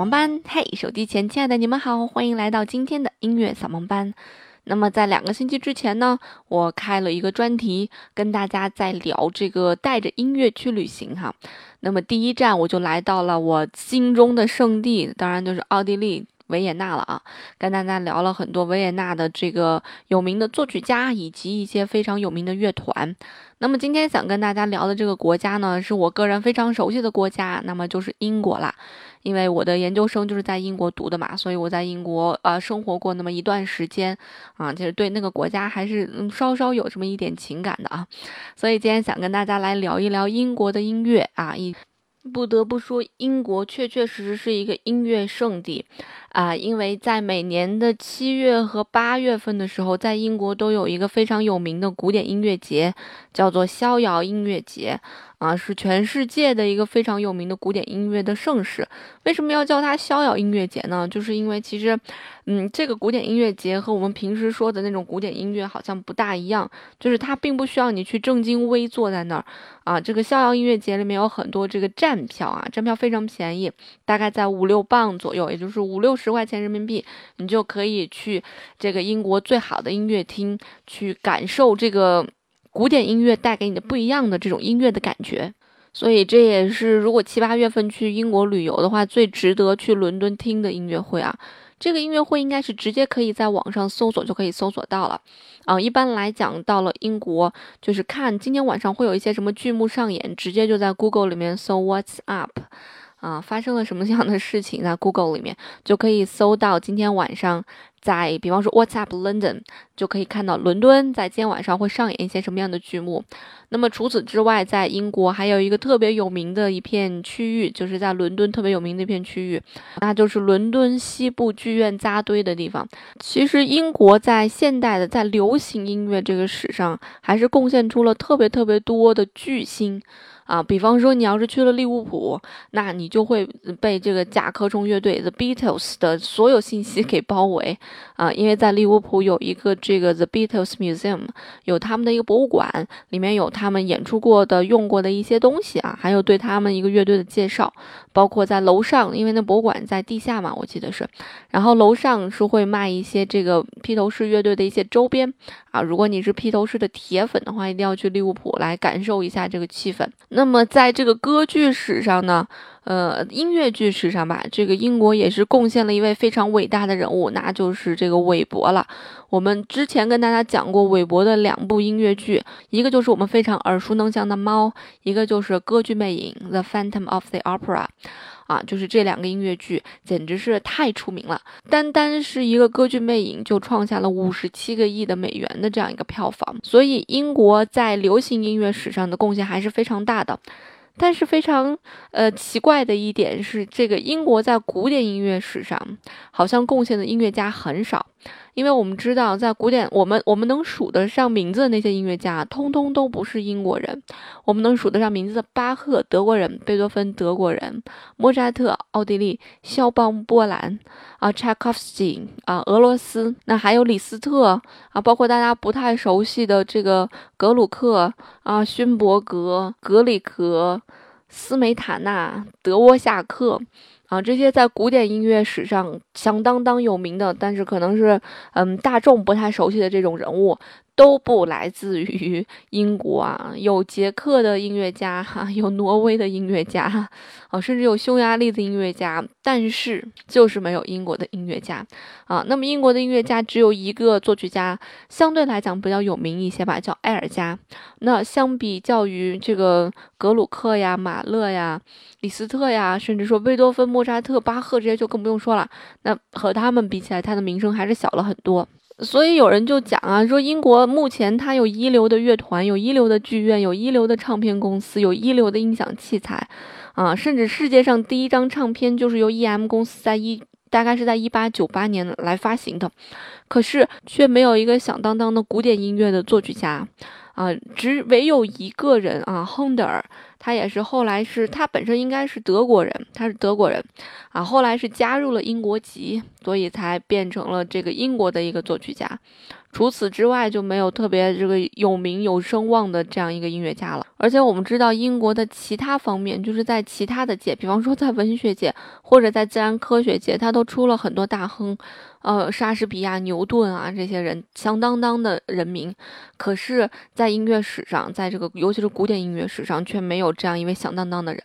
乐不迷路，就在扫盲班。嘿，手机前亲爱的你们好，欢迎来到今天的音乐扫盲班。那么在两个星期之前呢，我开了一个专题，跟大家在聊这个带着音乐去旅行哈。那么第一站我就来到了我心中的圣地，当然就是奥地利。维也纳了啊，跟大家聊了很多维也纳的这个有名的作曲家以及一些非常有名的乐团。那么今天想跟大家聊的这个国家呢，是我个人非常熟悉的国家，那么就是英国啦。因为我的研究生就是在英国读的嘛，所以我在英国呃生活过那么一段时间啊，就是对那个国家还是嗯稍稍有这么一点情感的啊。所以今天想跟大家来聊一聊英国的音乐啊，一不得不说，英国确确实实是一个音乐圣地。啊，因为在每年的七月和八月份的时候，在英国都有一个非常有名的古典音乐节，叫做逍遥音乐节。啊，是全世界的一个非常有名的古典音乐的盛事。为什么要叫它逍遥音乐节呢？就是因为其实，嗯，这个古典音乐节和我们平时说的那种古典音乐好像不大一样，就是它并不需要你去正襟危坐在那儿。啊，这个逍遥音乐节里面有很多这个站票啊，站票非常便宜，大概在五六磅左右，也就是五六十块钱人民币，你就可以去这个英国最好的音乐厅去感受这个。古典音乐带给你的不一样的这种音乐的感觉，所以这也是如果七八月份去英国旅游的话，最值得去伦敦听的音乐会啊。这个音乐会应该是直接可以在网上搜索就可以搜索到了啊。一般来讲，到了英国就是看今天晚上会有一些什么剧目上演，直接就在 Google 里面搜 What's Up。啊，发生了什么样的事情，在 Google 里面就可以搜到今天晚上，在比方说 What's Up London，就可以看到伦敦在今天晚上会上演一些什么样的剧目。那么除此之外，在英国还有一个特别有名的一片区域，就是在伦敦特别有名的一片区域，那就是伦敦西部剧院扎堆的地方。其实英国在现代的在流行音乐这个史上，还是贡献出了特别特别多的巨星。啊，比方说你要是去了利物浦，那你就会被这个甲壳虫乐队 The Beatles 的所有信息给包围。啊，因为在利物浦有一个这个 The Beatles Museum，有他们的一个博物馆，里面有他们演出过的、用过的一些东西啊，还有对他们一个乐队的介绍，包括在楼上，因为那博物馆在地下嘛，我记得是，然后楼上是会卖一些这个披头士乐队的一些周边。啊，如果你是披头士的铁粉的话，一定要去利物浦来感受一下这个气氛。那那么，在这个歌剧史上呢，呃，音乐剧史上吧，这个英国也是贡献了一位非常伟大的人物，那就是这个韦伯了。我们之前跟大家讲过韦伯的两部音乐剧，一个就是我们非常耳熟能详的《猫》，一个就是《歌剧魅影》（The Phantom of the Opera）。啊，就是这两个音乐剧简直是太出名了，单单是一个歌剧《魅影》就创下了五十七个亿的美元的这样一个票房，所以英国在流行音乐史上的贡献还是非常大的。但是非常呃奇怪的一点是，这个英国在古典音乐史上好像贡献的音乐家很少。因为我们知道，在古典，我们我们能数得上名字的那些音乐家，通通都不是英国人。我们能数得上名字的巴赫，德国人；贝多芬，德国人；莫扎特，奥地利；肖邦，波兰；啊，柴可夫斯基，啊，俄罗斯。那还有李斯特，啊，包括大家不太熟悉的这个格鲁克，啊，勋伯格，格里格，斯梅塔纳，德沃夏克。啊，这些在古典音乐史上响当当有名的，但是可能是嗯大众不太熟悉的这种人物。都不来自于英国啊，有捷克的音乐家哈，有挪威的音乐家，啊，甚至有匈牙利的音乐家，但是就是没有英国的音乐家啊。那么英国的音乐家只有一个作曲家，相对来讲比较有名一些吧，叫埃尔加。那相比较于这个格鲁克呀、马勒呀、李斯特呀，甚至说贝多芬、莫扎特、巴赫这些就更不用说了。那和他们比起来，他的名声还是小了很多。所以有人就讲啊，说英国目前它有一流的乐团，有一流的剧院，有一流的唱片公司，有一流的音响器材，啊，甚至世界上第一张唱片就是由 E.M 公司在一大概是在一八九八年来发行的，可是却没有一个响当当的古典音乐的作曲家。啊，只唯有一个人啊，亨德尔，他也是后来是，他本身应该是德国人，他是德国人，啊，后来是加入了英国籍，所以才变成了这个英国的一个作曲家。除此之外就没有特别这个有名有声望的这样一个音乐家了。而且我们知道，英国的其他方面，就是在其他的界，比方说在文学界或者在自然科学界，他都出了很多大亨。呃，莎士比亚、牛顿啊，这些人响当当的人名，可是，在音乐史上，在这个尤其是古典音乐史上，却没有这样一位响当当的人。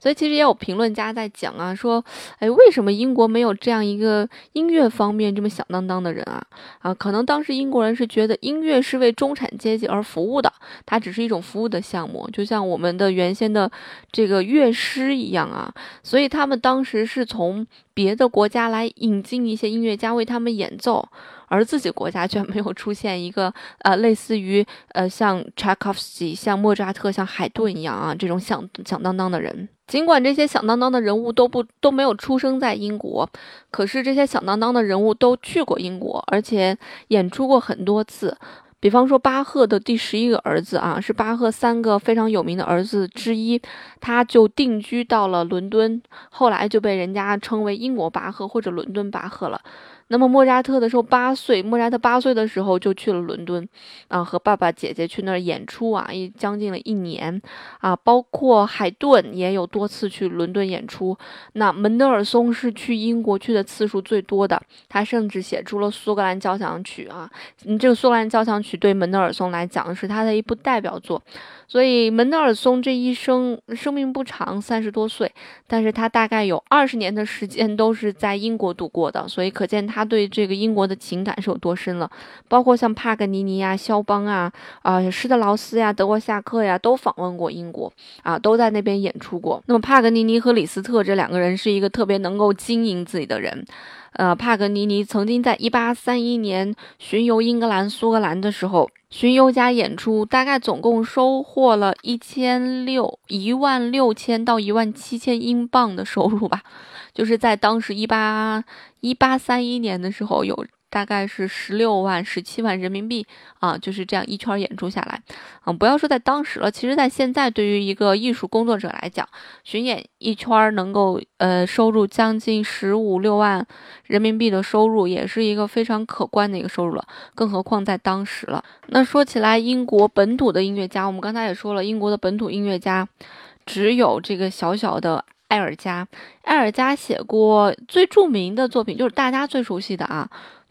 所以，其实也有评论家在讲啊，说，哎，为什么英国没有这样一个音乐方面这么响当当的人啊？啊，可能当时英国人是觉得音乐是为中产阶级而服务的，它只是一种服务的项目，就像我们的原先的这个乐师一样啊。所以，他们当时是从。别的国家来引进一些音乐家为他们演奏，而自己国家却没有出现一个呃类似于呃像柴可夫斯基、像莫扎特、像海顿一样啊这种响响当当的人。尽管这些响当当的人物都不都没有出生在英国，可是这些响当当的人物都去过英国，而且演出过很多次。比方说，巴赫的第十一个儿子啊，是巴赫三个非常有名的儿子之一，他就定居到了伦敦，后来就被人家称为英国巴赫或者伦敦巴赫了。那么莫扎特的时候八岁，莫扎特八岁的时候就去了伦敦，啊，和爸爸姐姐去那儿演出啊，一将近了一年，啊，包括海顿也有多次去伦敦演出。那门德尔松是去英国去的次数最多的，他甚至写出了苏格兰交响曲啊，这个苏格兰交响曲对门德尔松来讲是他的一部代表作。所以门德尔松这一生生命不长，三十多岁，但是他大概有二十年的时间都是在英国度过的，所以可见他对这个英国的情感是有多深了。包括像帕格尼尼呀、肖邦啊、啊施特劳斯呀、德沃夏克呀，都访问过英国啊，都在那边演出过。那么帕格尼尼和李斯特这两个人是一个特别能够经营自己的人。呃，帕格尼尼曾经在1831年巡游英格兰、苏格兰的时候，巡游加演出，大概总共收获了一千六一万六千到一万七千英镑的收入吧，就是在当时一八一八三一年的时候有。大概是十六万、十七万人民币啊，就是这样一圈演出下来，嗯，不要说在当时了，其实在现在，对于一个艺术工作者来讲，巡演一圈能够呃收入将近十五六万人民币的收入，也是一个非常可观的一个收入了，更何况在当时了。那说起来，英国本土的音乐家，我们刚才也说了，英国的本土音乐家只有这个小小的埃尔加，埃尔加写过最著名的作品，就是大家最熟悉的啊。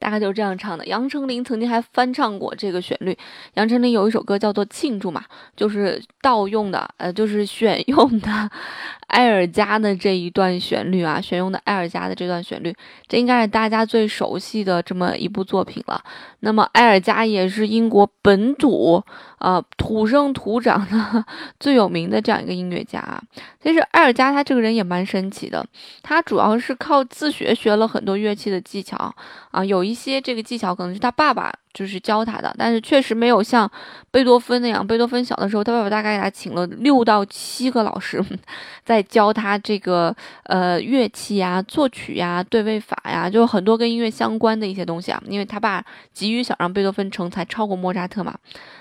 大概就是这样唱的。杨丞琳曾经还翻唱过这个旋律。杨丞琳有一首歌叫做《庆祝》嘛，就是盗用的，呃，就是选用的埃尔加的这一段旋律啊，选用的埃尔加的这段旋律，这应该是大家最熟悉的这么一部作品了。那么埃尔加也是英国本土啊土生土长的最有名的这样一个音乐家啊。其实艾尔加他这个人也蛮神奇的，他主要是靠自学学了很多乐器的技巧啊，有。一些这个技巧可能是他爸爸就是教他的，但是确实没有像贝多芬那样。贝多芬小的时候，他爸爸大概给他请了六到七个老师，在教他这个呃乐器呀、作曲呀、对位法呀，就很多跟音乐相关的一些东西啊。因为他爸急于想让贝多芬成才，超过莫扎特嘛，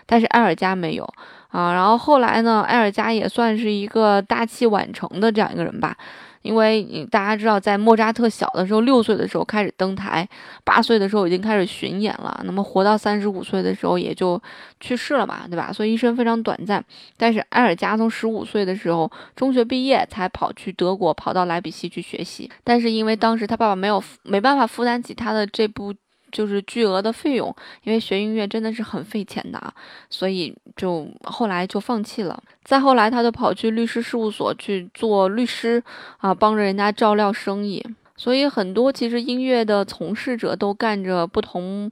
但是埃尔加没有啊。然后后来呢，埃尔加也算是一个大器晚成的这样一个人吧。因为大家知道，在莫扎特小的时候，六岁的时候开始登台，八岁的时候已经开始巡演了。那么活到三十五岁的时候，也就去世了嘛，对吧？所以一生非常短暂。但是埃尔加从十五岁的时候中学毕业，才跑去德国，跑到莱比锡去学习。但是因为当时他爸爸没有没办法负担起他的这部。就是巨额的费用，因为学音乐真的是很费钱的，所以就后来就放弃了。再后来，他就跑去律师事务所去做律师啊，帮着人家照料生意。所以很多其实音乐的从事者都干着不同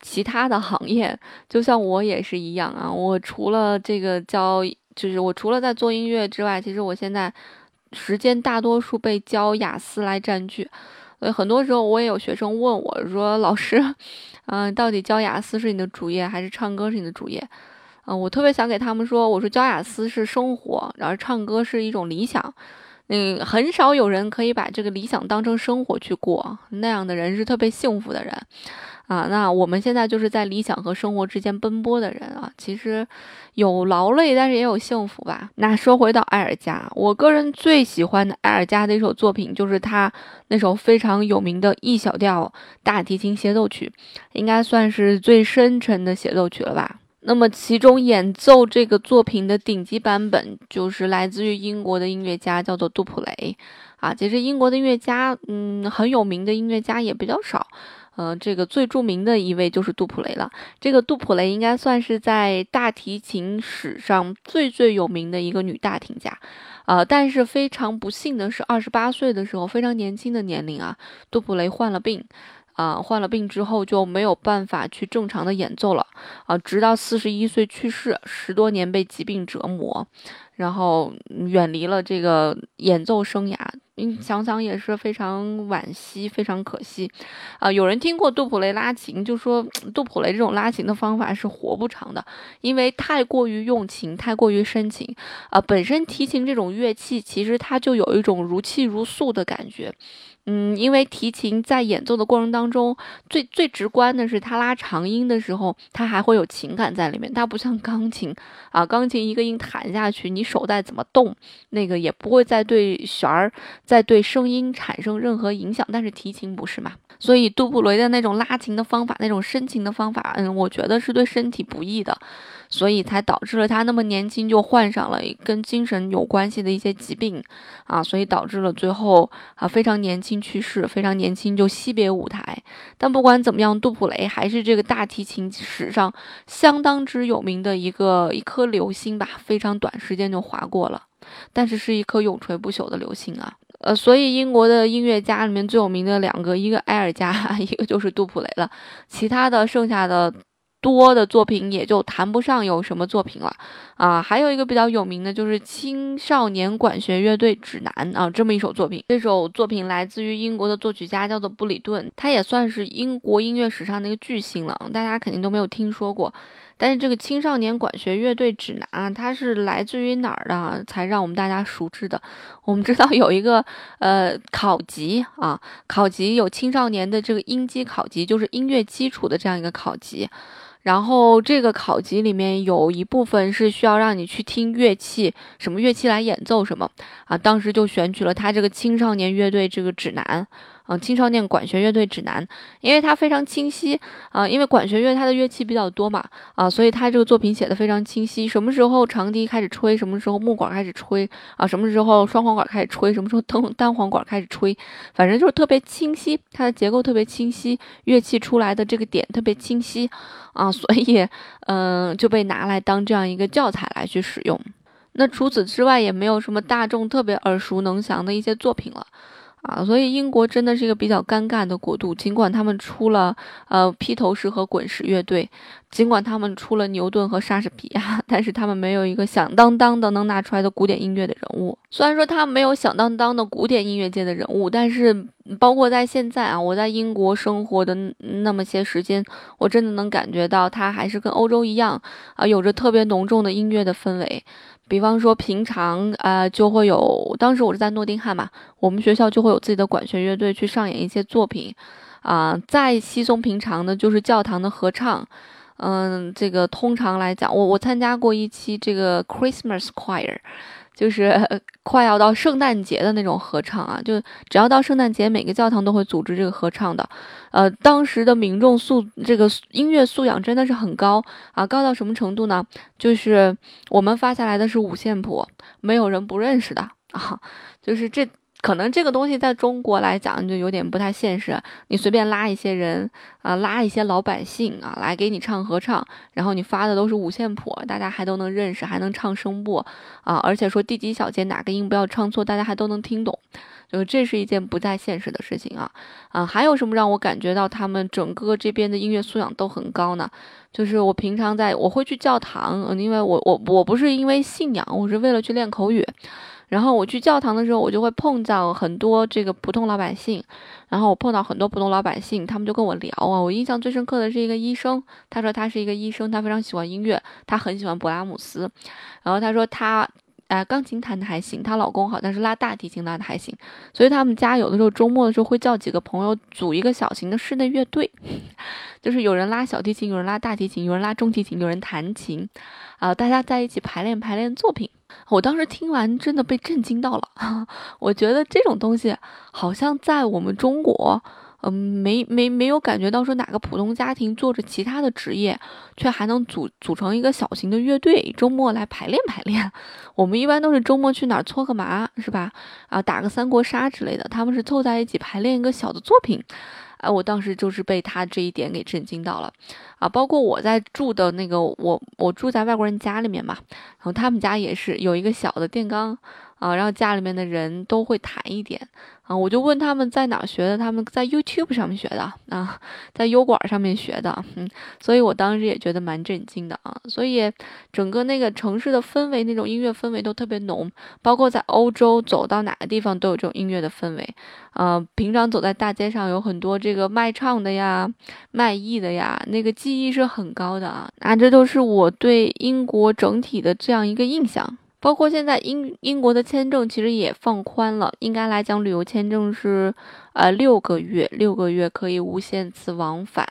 其他的行业，就像我也是一样啊。我除了这个教，就是我除了在做音乐之外，其实我现在时间大多数被教雅思来占据。所以很多时候我也有学生问我说：“老师，嗯，到底教雅思是你的主业还是唱歌是你的主业？”嗯，我特别想给他们说，我说教雅思是生活，然后唱歌是一种理想。嗯，很少有人可以把这个理想当成生活去过，那样的人是特别幸福的人。啊，那我们现在就是在理想和生活之间奔波的人啊，其实有劳累，但是也有幸福吧。那说回到埃尔加，我个人最喜欢的埃尔加的一首作品就是他那首非常有名的 E 小调大提琴协奏曲，应该算是最深沉的协奏曲了吧。那么其中演奏这个作品的顶级版本就是来自于英国的音乐家，叫做杜普雷啊。其实英国的音乐家，嗯，很有名的音乐家也比较少。呃，这个最著名的一位就是杜普雷了。这个杜普雷应该算是在大提琴史上最最有名的一个女大提家，呃，但是非常不幸的是，二十八岁的时候，非常年轻的年龄啊，杜普雷患了病，啊，患了病之后就没有办法去正常的演奏了，啊，直到四十一岁去世，十多年被疾病折磨，然后远离了这个演奏生涯。想想也是非常惋惜，非常可惜，啊，有人听过杜普雷拉琴，就说杜普雷这种拉琴的方法是活不长的，因为太过于用情，太过于深情，啊，本身提琴这种乐器其实它就有一种如泣如诉的感觉。嗯，因为提琴在演奏的过程当中，最最直观的是，它拉长音的时候，它还会有情感在里面。它不像钢琴啊，钢琴一个音弹下去，你手再怎么动，那个也不会再对弦儿、再对声音产生任何影响。但是提琴不是嘛？所以杜布雷的那种拉琴的方法，那种深情的方法，嗯，我觉得是对身体不易的。所以才导致了他那么年轻就患上了跟精神有关系的一些疾病，啊，所以导致了最后啊非常年轻去世，非常年轻就惜别舞台。但不管怎么样，杜普雷还是这个大提琴史上相当之有名的一个一颗流星吧，非常短时间就划过了，但是是一颗永垂不朽的流星啊。呃，所以英国的音乐家里面最有名的两个，一个埃尔加，一个就是杜普雷了，其他的剩下的。多的作品也就谈不上有什么作品了啊，还有一个比较有名的就是《青少年管弦乐队指南》啊，这么一首作品。这首作品来自于英国的作曲家叫做布里顿，他也算是英国音乐史上的一个巨星了，大家肯定都没有听说过。但是这个《青少年管弦乐队指南》它是来自于哪儿的，才让我们大家熟知的？我们知道有一个呃考级啊，考级有青少年的这个音基考级，就是音乐基础的这样一个考级。然后这个考级里面有一部分是需要让你去听乐器，什么乐器来演奏什么啊？当时就选取了他这个青少年乐队这个指南。嗯，青少年管弦乐队指南，因为它非常清晰啊，因为管弦乐它的乐器比较多嘛啊，所以它这个作品写的非常清晰。什么时候长笛开始吹，什么时候木管开始吹啊，什么时候双簧管开始吹，什么时候单单簧管开始吹，反正就是特别清晰，它的结构特别清晰，乐器出来的这个点特别清晰啊，所以嗯就被拿来当这样一个教材来去使用。那除此之外，也没有什么大众特别耳熟能详的一些作品了。啊，所以英国真的是一个比较尴尬的国度。尽管他们出了呃披头士和滚石乐队，尽管他们出了牛顿和莎士比亚，但是他们没有一个响当当的能拿出来的古典音乐的人物。虽然说他没有响当当的古典音乐界的人物，但是包括在现在啊，我在英国生活的那么些时间，我真的能感觉到它还是跟欧洲一样啊，有着特别浓重的音乐的氛围。比方说，平常呃就会有，当时我是在诺丁汉嘛，我们学校就会有自己的管弦乐队去上演一些作品，啊，再稀松平常的就是教堂的合唱，嗯，这个通常来讲，我我参加过一期这个 Christmas Choir。就是 快要到圣诞节的那种合唱啊，就只要到圣诞节，每个教堂都会组织这个合唱的。呃，当时的民众素这个音乐素养真的是很高啊，高到什么程度呢？就是我们发下来的是五线谱，没有人不认识的啊，就是这。可能这个东西在中国来讲就有点不太现实。你随便拉一些人啊，拉一些老百姓啊，来给你唱合唱，然后你发的都是五线谱，大家还都能认识，还能唱声部啊，而且说第几小节哪个音不要唱错，大家还都能听懂，就这是一件不太现实的事情啊啊！还有什么让我感觉到他们整个这边的音乐素养都很高呢？就是我平常在我会去教堂，因为我我我不是因为信仰，我是为了去练口语。然后我去教堂的时候，我就会碰到很多这个普通老百姓。然后我碰到很多普通老百姓，他们就跟我聊啊。我印象最深刻的是一个医生，他说他是一个医生，他非常喜欢音乐，他很喜欢勃拉姆斯。然后他说他啊，钢琴弹的还行，她老公好像是拉大提琴拉的还行，所以他们家有的时候周末的时候会叫几个朋友组一个小型的室内乐队，就是有人拉小提琴，有人拉大提琴，有人拉中提琴，有人弹琴，啊，大家在一起排练排练作品。我当时听完真的被震惊到了，我觉得这种东西好像在我们中国。嗯，没没没有感觉到说哪个普通家庭做着其他的职业，却还能组组成一个小型的乐队，周末来排练排练。我们一般都是周末去哪儿搓个麻，是吧？啊，打个三国杀之类的。他们是凑在一起排练一个小的作品。哎，我当时就是被他这一点给震惊到了。啊，包括我在住的那个，我我住在外国人家里面嘛，然后他们家也是有一个小的电钢。啊，然后家里面的人都会弹一点。啊，我就问他们在哪学的，他们在 YouTube 上面学的啊，在油管上面学的，嗯，所以我当时也觉得蛮震惊的啊，所以整个那个城市的氛围，那种音乐氛围都特别浓，包括在欧洲走到哪个地方都有这种音乐的氛围，啊，平常走在大街上有很多这个卖唱的呀，卖艺的呀，那个技艺是很高的啊，那这都是我对英国整体的这样一个印象。包括现在英英国的签证其实也放宽了，应该来讲旅游签证是，呃六个月，六个月可以无限次往返，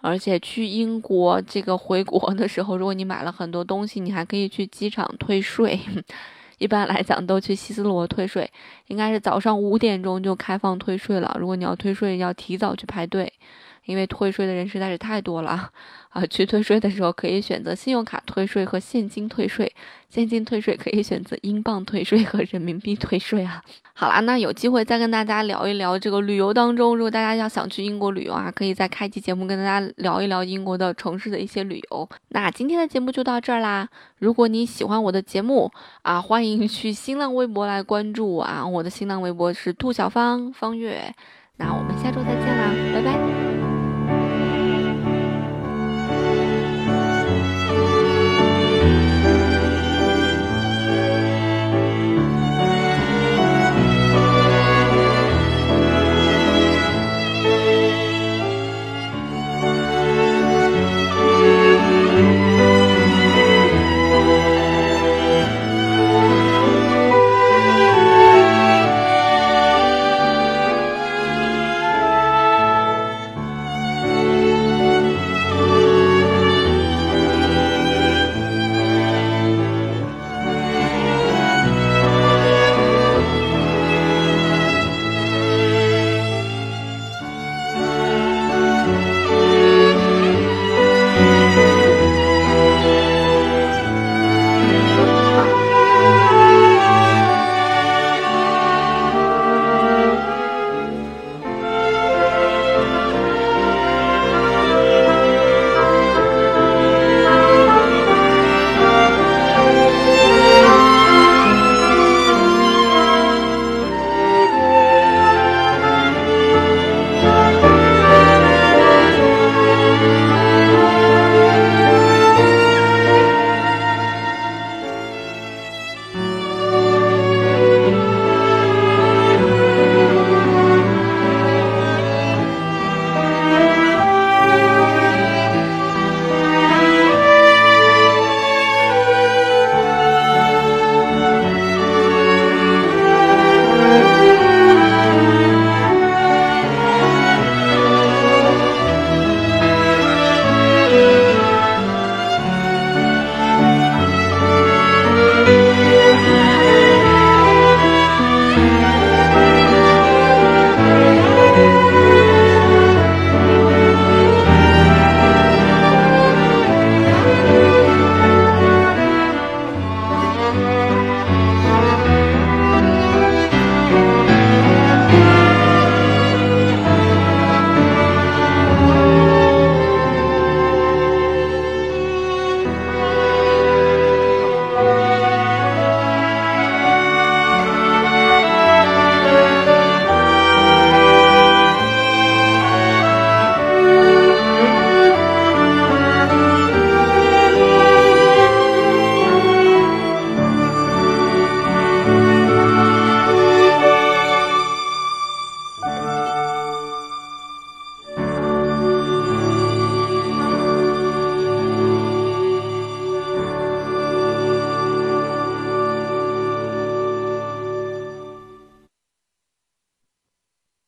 而且去英国这个回国的时候，如果你买了很多东西，你还可以去机场退税。一般来讲都去希斯罗退税，应该是早上五点钟就开放退税了。如果你要退税，要提早去排队。因为退税的人实在是太多了啊！去退税的时候可以选择信用卡退税和现金退税，现金退税可以选择英镑退税和人民币退税啊。好啦，那有机会再跟大家聊一聊这个旅游当中，如果大家要想去英国旅游啊，可以再开期节目跟大家聊一聊英国的城市的一些旅游。那今天的节目就到这儿啦。如果你喜欢我的节目啊，欢迎去新浪微博来关注我啊，我的新浪微博是兔小芳方月。那我们下周再见啦，拜拜。